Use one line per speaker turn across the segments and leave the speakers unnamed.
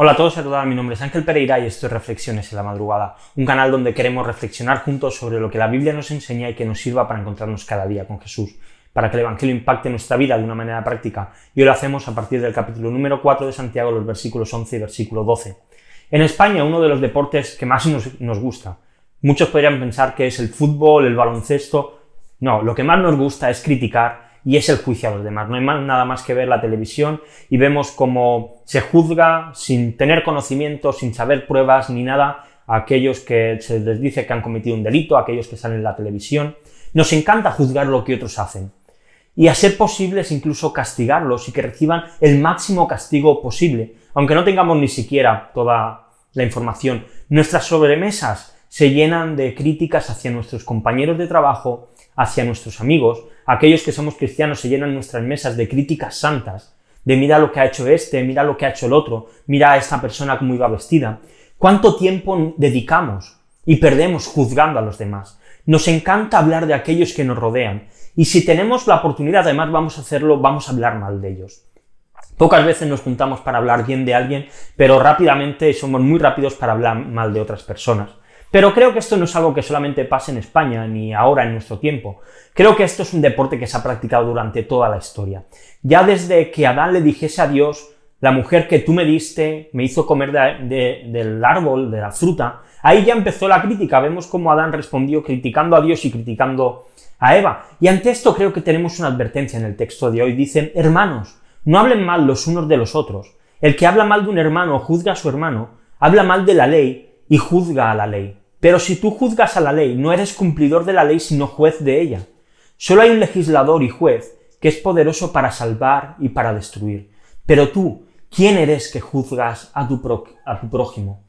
Hola a todos y a todas, mi nombre es Ángel Pereira y esto es Reflexiones en la Madrugada, un canal donde queremos reflexionar juntos sobre lo que la Biblia nos enseña y que nos sirva para encontrarnos cada día con Jesús, para que el Evangelio impacte nuestra vida de una manera práctica, y hoy lo hacemos a partir del capítulo número 4 de Santiago, los versículos 11 y versículo 12. En España, uno de los deportes que más nos, nos gusta. Muchos podrían pensar que es el fútbol, el baloncesto. No, lo que más nos gusta es criticar y es el juicio a los demás. No hay nada más que ver la televisión y vemos cómo se juzga sin tener conocimiento, sin saber pruebas ni nada a aquellos que se les dice que han cometido un delito, a aquellos que salen en la televisión. Nos encanta juzgar lo que otros hacen y a ser posibles incluso castigarlos y que reciban el máximo castigo posible, aunque no tengamos ni siquiera toda la información. Nuestras sobremesas se llenan de críticas hacia nuestros compañeros de trabajo, hacia nuestros amigos, aquellos que somos cristianos se llenan nuestras mesas de críticas santas, de mira lo que ha hecho este, mira lo que ha hecho el otro, mira a esta persona cómo iba vestida. ¿Cuánto tiempo dedicamos y perdemos juzgando a los demás? Nos encanta hablar de aquellos que nos rodean, y si tenemos la oportunidad, además vamos a hacerlo, vamos a hablar mal de ellos. Pocas veces nos juntamos para hablar bien de alguien, pero rápidamente somos muy rápidos para hablar mal de otras personas. Pero creo que esto no es algo que solamente pase en España, ni ahora en nuestro tiempo. Creo que esto es un deporte que se ha practicado durante toda la historia. Ya desde que Adán le dijese a Dios, la mujer que tú me diste me hizo comer del árbol, de la fruta, ahí ya empezó la crítica. Vemos cómo Adán respondió criticando a Dios y criticando a Eva. Y ante esto creo que tenemos una advertencia en el texto de hoy. Dicen, hermanos, no hablen mal los unos de los otros. El que habla mal de un hermano juzga a su hermano, habla mal de la ley y juzga a la ley. Pero si tú juzgas a la ley, no eres cumplidor de la ley, sino juez de ella. Solo hay un legislador y juez que es poderoso para salvar y para destruir. Pero tú, ¿quién eres que juzgas a tu, prójimo?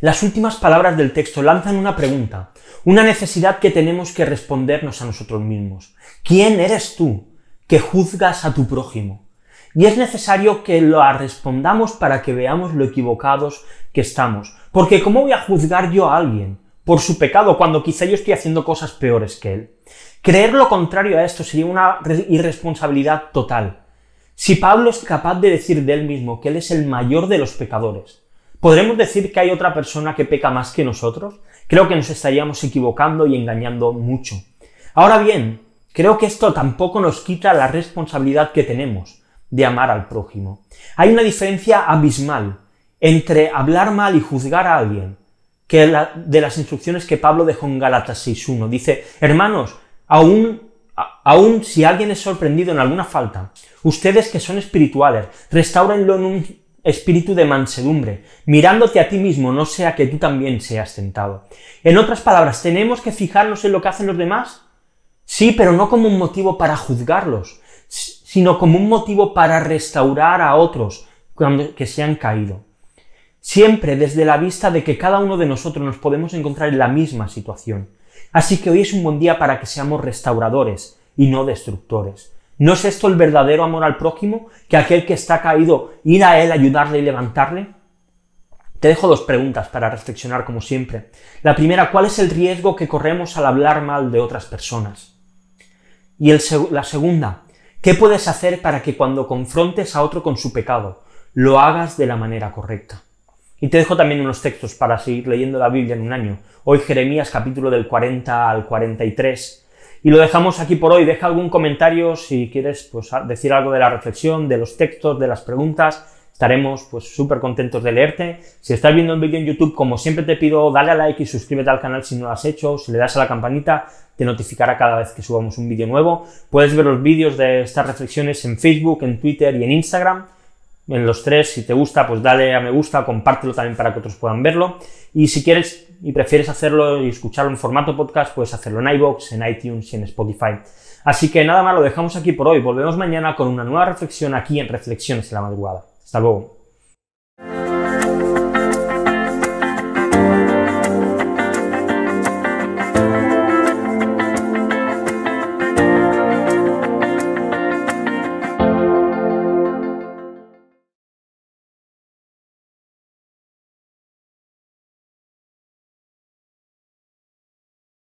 Las últimas palabras del texto lanzan una pregunta, una necesidad que tenemos que respondernos a nosotros mismos. ¿Quién eres tú que juzgas a tu prójimo? Y es necesario que lo respondamos para que veamos lo equivocados que estamos. Porque ¿cómo voy a juzgar yo a alguien por su pecado cuando quizá yo estoy haciendo cosas peores que él? Creer lo contrario a esto sería una irresponsabilidad total. Si Pablo es capaz de decir de él mismo que él es el mayor de los pecadores, ¿podremos decir que hay otra persona que peca más que nosotros? Creo que nos estaríamos equivocando y engañando mucho. Ahora bien, creo que esto tampoco nos quita la responsabilidad que tenemos de amar al prójimo. Hay una diferencia abismal entre hablar mal y juzgar a alguien que de las instrucciones que Pablo dejó en Galatas 6.1. Dice, hermanos, aún, aún si alguien es sorprendido en alguna falta, ustedes que son espirituales, restáurenlo en un espíritu de mansedumbre, mirándote a ti mismo, no sea que tú también seas tentado. En otras palabras, ¿tenemos que fijarnos en lo que hacen los demás? Sí, pero no como un motivo para juzgarlos, sino como un motivo para restaurar a otros que se han caído. Siempre desde la vista de que cada uno de nosotros nos podemos encontrar en la misma situación. Así que hoy es un buen día para que seamos restauradores y no destructores. ¿No es esto el verdadero amor al prójimo? Que aquel que está caído, ir a él, ayudarle y levantarle. Te dejo dos preguntas para reflexionar como siempre. La primera, ¿cuál es el riesgo que corremos al hablar mal de otras personas? Y la segunda, ¿Qué puedes hacer para que cuando confrontes a otro con su pecado, lo hagas de la manera correcta? Y te dejo también unos textos para seguir leyendo la Biblia en un año. Hoy Jeremías capítulo del 40 al 43. Y lo dejamos aquí por hoy. Deja algún comentario si quieres pues, decir algo de la reflexión, de los textos, de las preguntas. Estaremos pues súper contentos de leerte. Si estás viendo el vídeo en YouTube, como siempre te pido, dale a like y suscríbete al canal si no lo has hecho. Si le das a la campanita, te notificará cada vez que subamos un vídeo nuevo. Puedes ver los vídeos de estas reflexiones en Facebook, en Twitter y en Instagram. En los tres, si te gusta, pues dale a me gusta, compártelo también para que otros puedan verlo. Y si quieres y prefieres hacerlo y escucharlo en formato podcast, puedes hacerlo en iVoox, en iTunes y en Spotify. Así que nada más, lo dejamos aquí por hoy. Volvemos mañana con una nueva reflexión aquí en Reflexiones en la Madrugada. Hasta luego.